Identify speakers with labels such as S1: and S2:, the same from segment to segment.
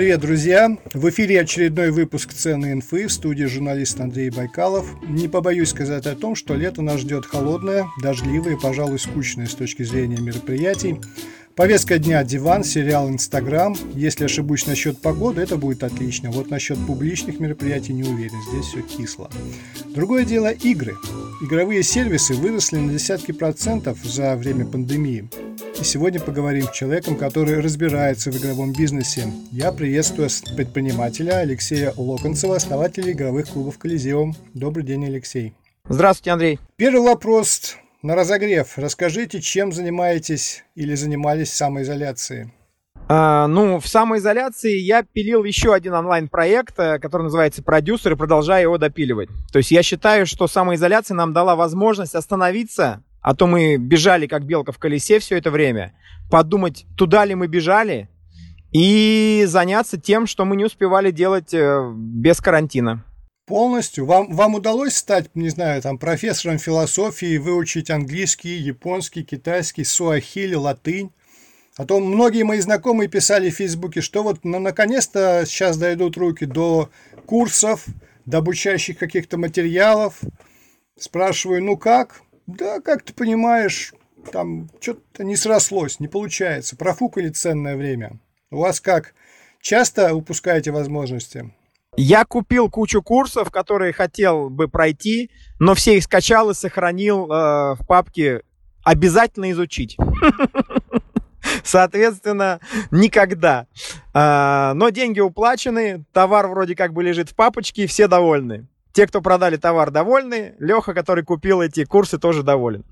S1: Привет, друзья! В эфире очередной выпуск «Цены инфы» в студии журналист Андрей Байкалов. Не побоюсь сказать о том, что лето нас ждет холодное, дождливое и, пожалуй, скучное с точки зрения мероприятий. Повестка дня – диван, сериал «Инстаграм». Если ошибусь насчет погоды, это будет отлично. Вот насчет публичных мероприятий не уверен, здесь все кисло. Другое дело – игры. Игровые сервисы выросли на десятки процентов за время пандемии. И сегодня поговорим с человеком, который разбирается в игровом бизнесе. Я приветствую предпринимателя Алексея Локонцева, основателя игровых клубов «Колизеум». Добрый день, Алексей.
S2: Здравствуйте, Андрей.
S1: Первый вопрос на разогрев. Расскажите, чем занимаетесь или занимались в самоизоляции?
S2: А, ну, в самоизоляции я пилил еще один онлайн-проект, э, который называется «Продюсер», и продолжаю его допиливать. То есть я считаю, что самоизоляция нам дала возможность остановиться а то мы бежали, как белка в колесе все это время. Подумать, туда ли мы бежали, и заняться тем, что мы не успевали делать э, без карантина.
S1: Полностью? Вам, вам удалось стать, не знаю, там, профессором философии, выучить английский, японский, китайский, суахили, латынь? А то многие мои знакомые писали в Фейсбуке, что вот ну, наконец-то сейчас дойдут руки до курсов, до обучающих каких-то материалов. Спрашиваю, ну как? Да, как ты понимаешь, там что-то не срослось, не получается. Профукали ценное время. У вас как? Часто упускаете возможности?
S2: Я купил кучу курсов, которые хотел бы пройти, но все их скачал и сохранил э, в папке «Обязательно изучить». Соответственно, никогда. А, но деньги уплачены, товар вроде как бы лежит в папочке, все довольны. Те, кто продали товар, довольны. Леха, который купил эти курсы, тоже доволен.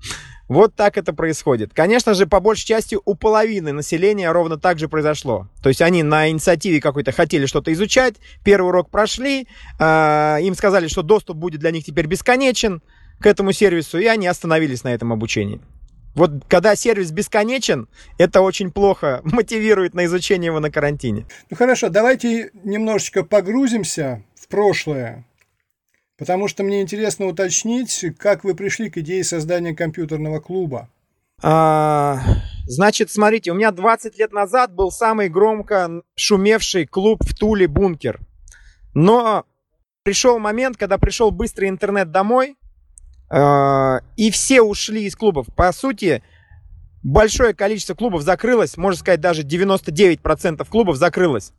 S2: Вот так это происходит. Конечно же, по большей части у половины населения ровно так же произошло. То есть они на инициативе какой-то хотели что-то изучать, первый урок прошли, э, им сказали, что доступ будет для них теперь бесконечен к этому сервису, и они остановились на этом обучении. Вот когда сервис бесконечен, это очень плохо мотивирует на изучение его на карантине.
S1: Ну хорошо, давайте немножечко погрузимся в прошлое. Потому что мне интересно уточнить, как вы пришли к идее создания компьютерного клуба.
S2: А, значит, смотрите, у меня 20 лет назад был самый громко шумевший клуб в Туле «Бункер». Но пришел момент, когда пришел быстрый интернет домой, э, и все ушли из клубов. По сути, большое количество клубов закрылось, можно сказать, даже 99% клубов закрылось.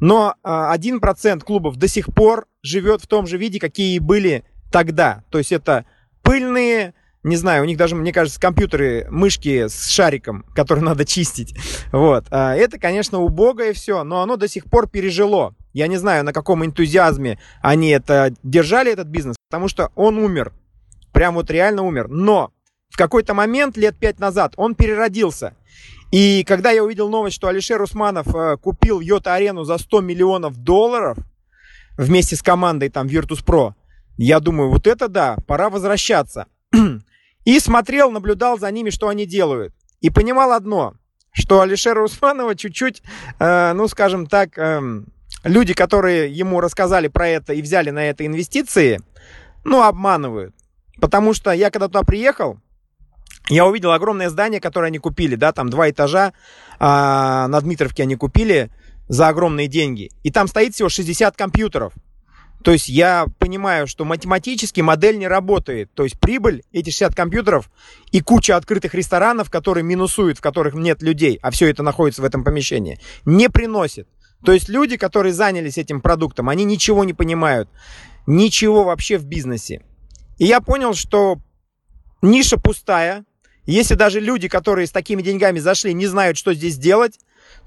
S2: Но э, 1% клубов до сих пор живет в том же виде, какие и были тогда. То есть это пыльные, не знаю, у них даже, мне кажется, компьютеры, мышки с шариком, которые надо чистить. Вот. А это, конечно, убогое все, но оно до сих пор пережило. Я не знаю, на каком энтузиазме они это держали, этот бизнес, потому что он умер. Прям вот реально умер. Но в какой-то момент, лет пять назад, он переродился. И когда я увидел новость, что Алишер Усманов э, купил Йота-арену за 100 миллионов долларов вместе с командой там Virtus.pro, я думаю, вот это да, пора возвращаться. И смотрел, наблюдал за ними, что они делают. И понимал одно, что Алишера Усманова чуть-чуть, э, ну, скажем так, э, люди, которые ему рассказали про это и взяли на это инвестиции, ну, обманывают. Потому что я когда туда приехал, я увидел огромное здание, которое они купили, да, там два этажа а, на Дмитровке они купили за огромные деньги. И там стоит всего 60 компьютеров. То есть я понимаю, что математически модель не работает. То есть прибыль, эти 60 компьютеров и куча открытых ресторанов, которые минусуют, в которых нет людей, а все это находится в этом помещении, не приносит. То есть люди, которые занялись этим продуктом, они ничего не понимают. Ничего вообще в бизнесе. И я понял, что ниша пустая, если даже люди, которые с такими деньгами зашли, не знают, что здесь делать,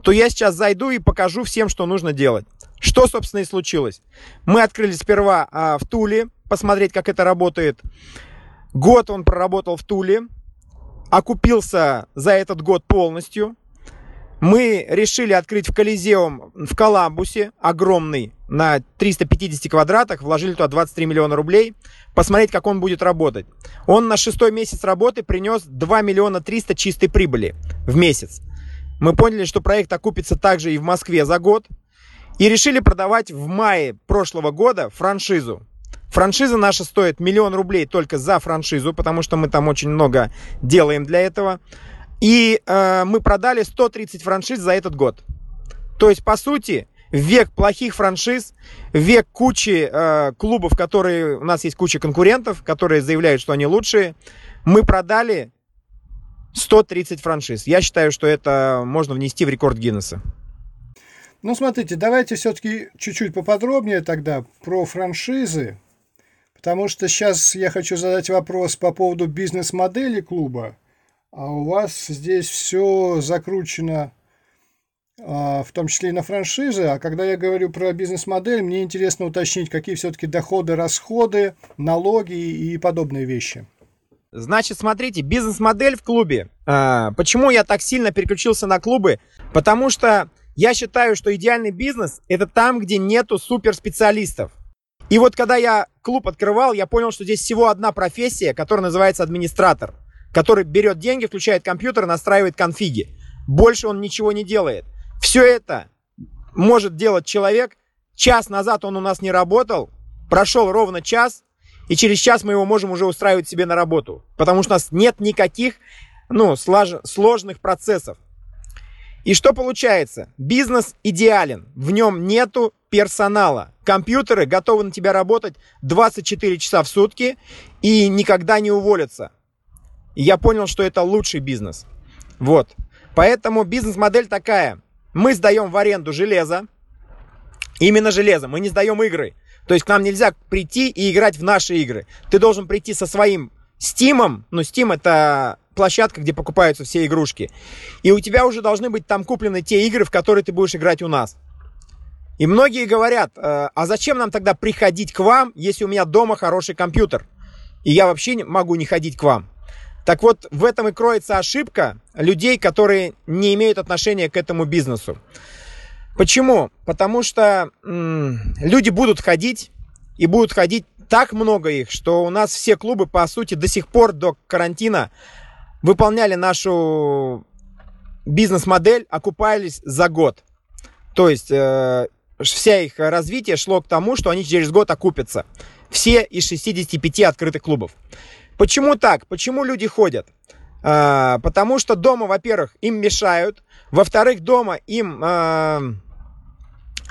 S2: то я сейчас зайду и покажу всем, что нужно делать. Что, собственно, и случилось. Мы открыли сперва а, в Туле, посмотреть, как это работает. Год он проработал в Туле, окупился за этот год полностью. Мы решили открыть в Колизеум в Коламбусе, огромный, на 350 квадратах, вложили туда 23 миллиона рублей, посмотреть, как он будет работать. Он на шестой месяц работы принес 2 миллиона 300 чистой прибыли в месяц. Мы поняли, что проект окупится также и в Москве за год, и решили продавать в мае прошлого года франшизу. Франшиза наша стоит миллион рублей только за франшизу, потому что мы там очень много делаем для этого. И э, мы продали 130 франшиз за этот год. То есть, по сути, век плохих франшиз, век кучи э, клубов, которые... У нас есть куча конкурентов, которые заявляют, что они лучшие. Мы продали 130 франшиз. Я считаю, что это можно внести в рекорд Гиннесса.
S1: Ну, смотрите, давайте все-таки чуть-чуть поподробнее тогда про франшизы, потому что сейчас я хочу задать вопрос по поводу бизнес-модели клуба, а у вас здесь все закручено в том числе и на франшизы. А когда я говорю про бизнес-модель, мне интересно уточнить, какие все-таки доходы, расходы, налоги и подобные вещи.
S2: Значит, смотрите, бизнес-модель в клубе. А, почему я так сильно переключился на клубы? Потому что я считаю, что идеальный бизнес это там, где нету суперспециалистов. И вот когда я клуб открывал, я понял, что здесь всего одна профессия, которая называется администратор, который берет деньги, включает компьютер, настраивает конфиги. Больше он ничего не делает. Все это может делать человек. Час назад он у нас не работал, прошел ровно час, и через час мы его можем уже устраивать себе на работу. Потому что у нас нет никаких ну, слож, сложных процессов. И что получается? Бизнес идеален. В нем нету персонала. Компьютеры готовы на тебя работать 24 часа в сутки и никогда не уволятся. И я понял, что это лучший бизнес. Вот. Поэтому бизнес-модель такая. Мы сдаем в аренду железо. Именно железо. Мы не сдаем игры. То есть к нам нельзя прийти и играть в наши игры. Ты должен прийти со своим Steam. Ну, Steam это площадка, где покупаются все игрушки. И у тебя уже должны быть там куплены те игры, в которые ты будешь играть у нас. И многие говорят, «Э, а зачем нам тогда приходить к вам, если у меня дома хороший компьютер? И я вообще могу не ходить к вам. Так вот, в этом и кроется ошибка людей, которые не имеют отношения к этому бизнесу. Почему? Потому что м- люди будут ходить, и будут ходить так много их, что у нас все клубы, по сути, до сих пор до карантина выполняли нашу бизнес-модель, окупались за год. То есть э, вся их развитие шло к тому, что они через год окупятся. Все из 65 открытых клубов. Почему так? Почему люди ходят? А, потому что дома, во-первых, им мешают. Во-вторых, дома им, а,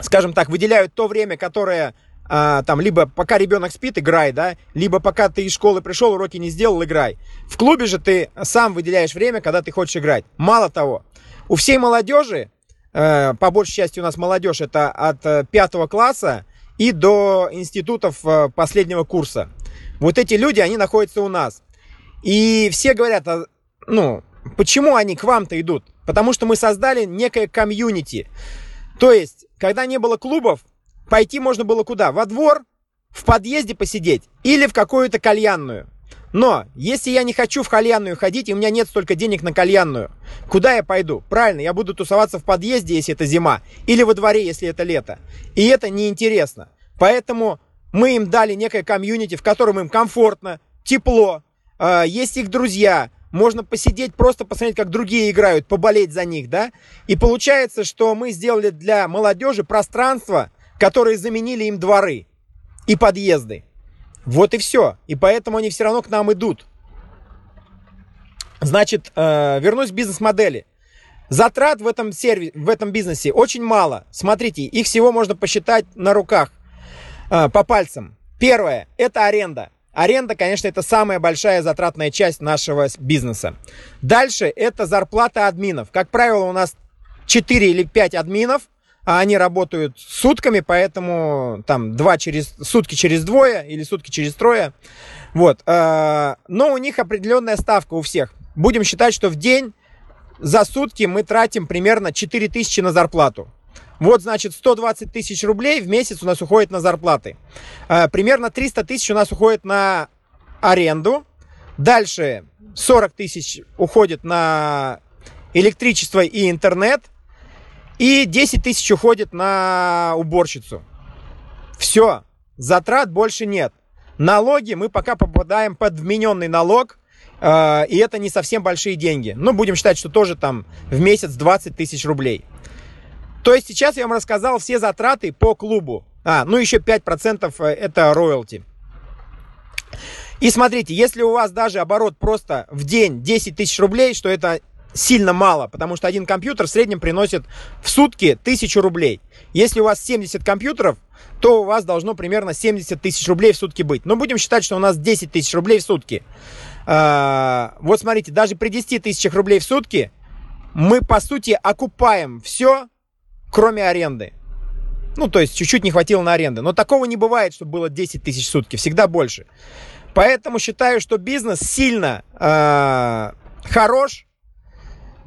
S2: скажем так, выделяют то время, которое а, там либо пока ребенок спит, играй, да, либо пока ты из школы пришел, уроки не сделал, играй. В клубе же ты сам выделяешь время, когда ты хочешь играть. Мало того, у всей молодежи, э, по большей части у нас молодежь, это от э, пятого класса и до институтов э, последнего курса. Вот эти люди, они находятся у нас. И все говорят, а, ну, почему они к вам-то идут? Потому что мы создали некое комьюнити. То есть, когда не было клубов, пойти можно было куда? Во двор, в подъезде посидеть или в какую-то кальянную. Но если я не хочу в кальянную ходить, и у меня нет столько денег на кальянную, куда я пойду? Правильно, я буду тусоваться в подъезде, если это зима, или во дворе, если это лето. И это неинтересно. Поэтому мы им дали некое комьюнити, в котором им комфортно, тепло, э, есть их друзья, можно посидеть, просто посмотреть, как другие играют, поболеть за них, да? И получается, что мы сделали для молодежи пространство, которые заменили им дворы и подъезды. Вот и все. И поэтому они все равно к нам идут. Значит, э, вернусь к бизнес-модели. Затрат в этом, сервис, в этом бизнесе очень мало. Смотрите, их всего можно посчитать на руках. А, по пальцам. Первое – это аренда. Аренда, конечно, это самая большая затратная часть нашего бизнеса. Дальше это зарплата админов. Как правило, у нас 4 или 5 админов, а они работают сутками, поэтому там 2 через, сутки через двое или сутки через трое. Вот. А, но у них определенная ставка у всех. Будем считать, что в день за сутки мы тратим примерно 4000 на зарплату. Вот, значит, 120 тысяч рублей в месяц у нас уходит на зарплаты. А, примерно 300 тысяч у нас уходит на аренду. Дальше 40 тысяч уходит на электричество и интернет. И 10 тысяч уходит на уборщицу. Все, затрат больше нет. Налоги мы пока попадаем под вмененный налог, а, и это не совсем большие деньги. Ну, будем считать, что тоже там в месяц 20 тысяч рублей. То есть сейчас я вам рассказал все затраты по клубу. А, ну еще 5% э, это роялти. И смотрите, если у вас даже оборот просто в день 10 тысяч рублей, что это сильно мало, потому что один компьютер в среднем приносит в сутки 1000 рублей. Если у вас 70 компьютеров, то у вас должно примерно 70 тысяч рублей в сутки быть. Но будем считать, что у нас 10 тысяч рублей в сутки. А, вот смотрите, даже при 10 тысячах рублей в сутки мы, по сути, окупаем все, кроме аренды. Ну, то есть чуть-чуть не хватило на аренды. Но такого не бывает, чтобы было 10 тысяч в сутки. Всегда больше. Поэтому считаю, что бизнес сильно э, хорош.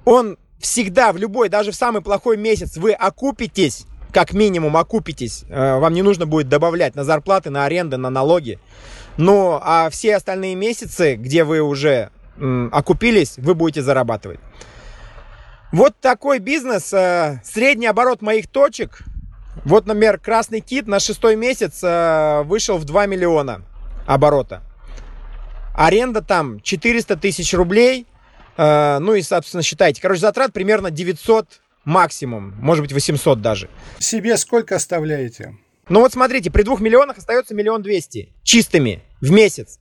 S2: Он всегда, в любой, даже в самый плохой месяц вы окупитесь, как минимум окупитесь. Э, вам не нужно будет добавлять на зарплаты, на аренды, на налоги. Ну, а все остальные месяцы, где вы уже окупились, вы будете зарабатывать. Вот такой бизнес. Э, средний оборот моих точек. Вот, например, Красный Кит на шестой месяц э, вышел в 2 миллиона оборота. Аренда там 400 тысяч рублей. Э, ну и, собственно, считайте. Короче, затрат примерно 900 максимум. Может быть, 800 даже.
S1: Себе сколько оставляете?
S2: Ну вот смотрите, при двух миллионах остается миллион двести чистыми в месяц.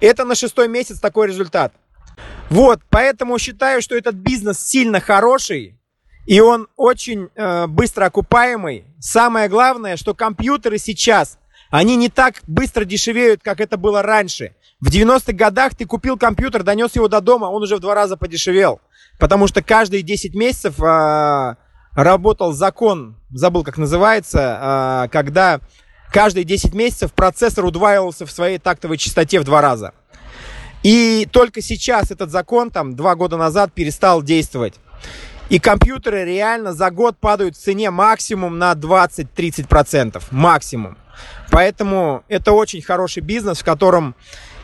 S2: Это на шестой месяц такой результат. Вот, поэтому считаю, что этот бизнес сильно хороший, и он очень э, быстро окупаемый. Самое главное, что компьютеры сейчас они не так быстро дешевеют, как это было раньше. В 90-х годах ты купил компьютер, донес его до дома, он уже в два раза подешевел. Потому что каждые 10 месяцев э, работал закон, забыл как называется, э, когда каждые 10 месяцев процессор удваивался в своей тактовой частоте в два раза. И только сейчас этот закон, там, два года назад перестал действовать. И компьютеры реально за год падают в цене максимум на 20-30%. Максимум. Поэтому это очень хороший бизнес, в котором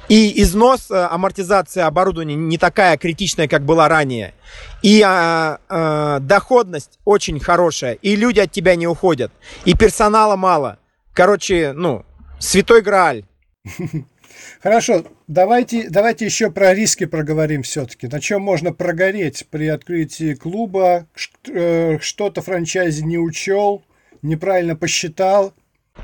S2: и износ, э, амортизация оборудования не такая критичная, как была ранее. И а, а, доходность очень хорошая. И люди от тебя не уходят. И персонала мало. Короче, ну, святой Грааль.
S1: Хорошо, давайте, давайте еще про риски проговорим все-таки. На чем можно прогореть при открытии клуба? Э, что-то франчайзи не учел, неправильно посчитал,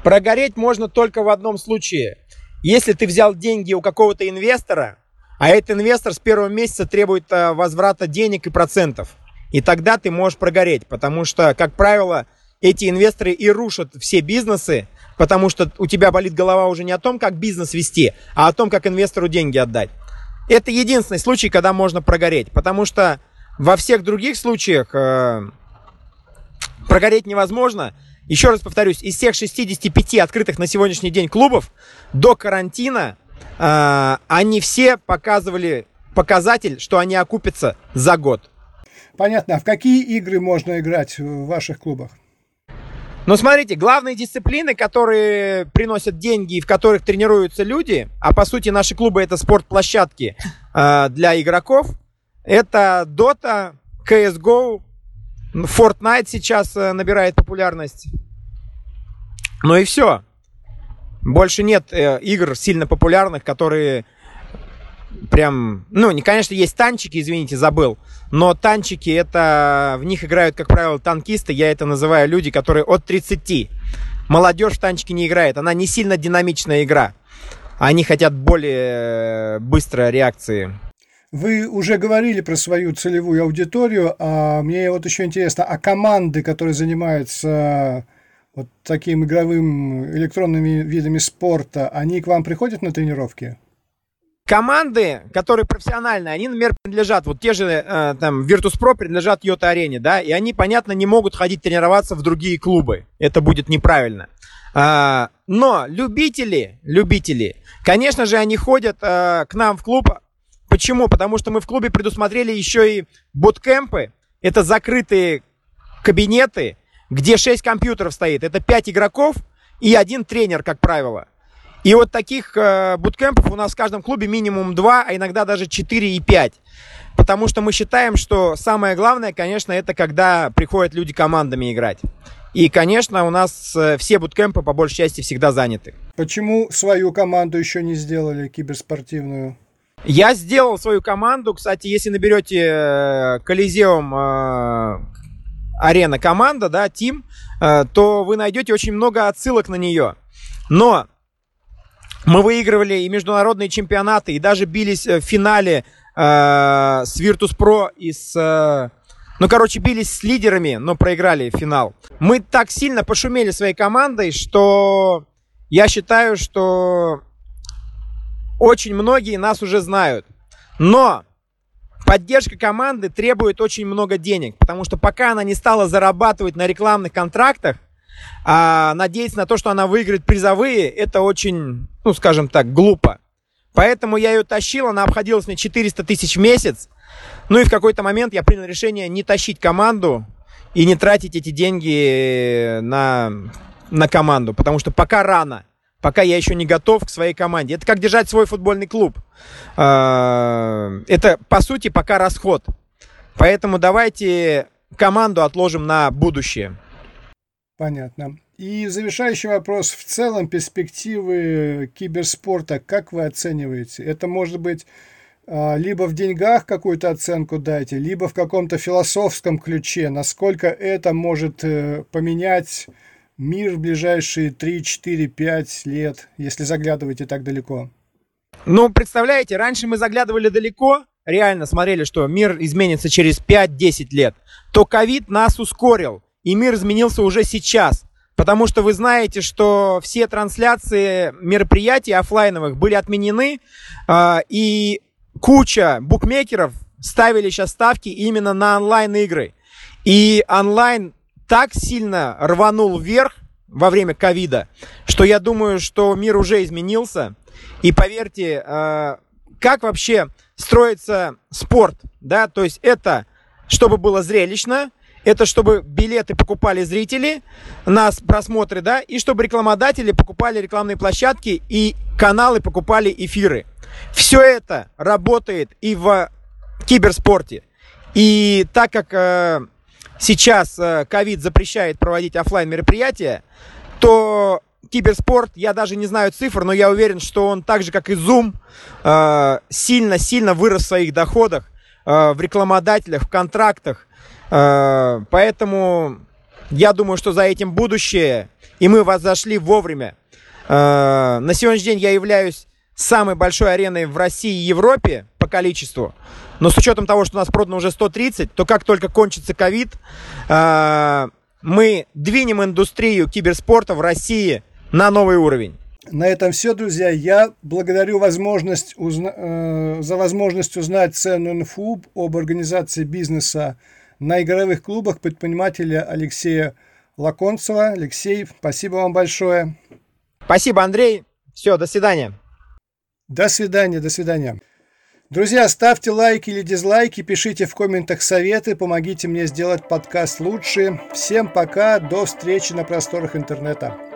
S2: Прогореть можно только в одном случае. Если ты взял деньги у какого-то инвестора, а этот инвестор с первого месяца требует э, возврата денег и процентов, и тогда ты можешь прогореть, потому что, как правило, эти инвесторы и рушат все бизнесы, потому что у тебя болит голова уже не о том, как бизнес вести, а о том, как инвестору деньги отдать. Это единственный случай, когда можно прогореть, потому что во всех других случаях э, прогореть невозможно – еще раз повторюсь, из всех 65 открытых на сегодняшний день клубов до карантина э, они все показывали показатель, что они окупятся за год.
S1: Понятно. А в какие игры можно играть в ваших клубах?
S2: Ну, смотрите, главные дисциплины, которые приносят деньги и в которых тренируются люди, а по сути наши клубы это спортплощадки э, для игроков, это Dota, CSGO, Fortnite сейчас э, набирает популярность. Ну и все. Больше нет э, игр сильно популярных, которые прям... Ну, не, конечно, есть танчики, извините, забыл. Но танчики, это... В них играют, как правило, танкисты. Я это называю люди, которые от 30. Молодежь в танчики не играет. Она не сильно динамичная игра. Они хотят более э, быстрой реакции.
S1: Вы уже говорили про свою целевую аудиторию, а мне вот еще интересно, а команды, которые занимаются вот таким игровым электронными видами спорта, они к вам приходят на тренировки?
S2: Команды, которые профессиональные, они, например, принадлежат, вот те же, э, там, Virtus.pro принадлежат Йота Арене, да, и они, понятно, не могут ходить тренироваться в другие клубы. Это будет неправильно. А, но любители, любители, конечно же, они ходят а, к нам в клуб. Почему? Потому что мы в клубе предусмотрели еще и буткемпы. Это закрытые кабинеты, где 6 компьютеров стоит. Это 5 игроков и один тренер, как правило. И вот таких э, буткемпов у нас в каждом клубе минимум 2, а иногда даже 4 и 5. Потому что мы считаем, что самое главное, конечно, это когда приходят люди командами играть. И, конечно, у нас э, все буткемпы по большей части всегда заняты.
S1: Почему свою команду еще не сделали киберспортивную?
S2: Я сделал свою команду. Кстати, если наберете э, Колизеум э, арена команда, да, Тим, э, то вы найдете очень много отсылок на нее. Но мы выигрывали и международные чемпионаты, и даже бились в финале э, с Virtus.pro и с... Э, ну, короче, бились с лидерами, но проиграли финал. Мы так сильно пошумели своей командой, что я считаю, что очень многие нас уже знают. Но поддержка команды требует очень много денег, потому что пока она не стала зарабатывать на рекламных контрактах, а надеяться на то, что она выиграет призовые, это очень, ну, скажем так, глупо. Поэтому я ее тащил, она обходилась мне 400 тысяч в месяц. Ну и в какой-то момент я принял решение не тащить команду и не тратить эти деньги на, на команду, потому что пока рано, пока я еще не готов к своей команде. Это как держать свой футбольный клуб. А, это, по сути, пока расход. Поэтому давайте команду отложим на будущее.
S1: Понятно. И завершающий вопрос. В целом перспективы киберспорта как вы оцениваете? Это может быть а, либо в деньгах какую-то оценку дайте, либо в каком-то философском ключе. Насколько это может э, поменять мир в ближайшие 3, 4, 5 лет, если заглядываете так далеко?
S2: Ну, представляете, раньше мы заглядывали далеко, реально смотрели, что мир изменится через 5-10 лет, то ковид нас ускорил. И мир изменился уже сейчас. Потому что вы знаете, что все трансляции мероприятий офлайновых были отменены, э, и куча букмекеров ставили сейчас ставки именно на онлайн-игры. И онлайн так сильно рванул вверх во время ковида, что я думаю, что мир уже изменился. И поверьте, э, как вообще строится спорт, да, то есть это, чтобы было зрелищно, это чтобы билеты покупали зрители на просмотры, да, и чтобы рекламодатели покупали рекламные площадки и каналы покупали эфиры. Все это работает и в киберспорте. И так как э, сейчас э, ковид запрещает проводить офлайн мероприятия, то киберспорт, я даже не знаю цифр, но я уверен, что он так же, как и Zoom, э, сильно-сильно вырос в своих доходах, э, в рекламодателях, в контрактах, Э, поэтому я думаю, что за этим будущее, и мы вас зашли вовремя. Э, на сегодняшний день я являюсь самой большой ареной в России и Европе количеству. Но с учетом того, что у нас продано уже 130, то как только кончится ковид, э, мы двинем индустрию киберспорта в России на новый уровень.
S1: На этом все, друзья. Я благодарю возможность узна... э, за возможность узнать ценную инфу об организации бизнеса на игровых клубах предпринимателя Алексея Лаконцева. Алексей, спасибо вам большое.
S2: Спасибо, Андрей. Все, до свидания.
S1: До свидания, до свидания. Друзья, ставьте лайки или дизлайки, пишите в комментах советы, помогите мне сделать подкаст лучше. Всем пока, до встречи на просторах интернета.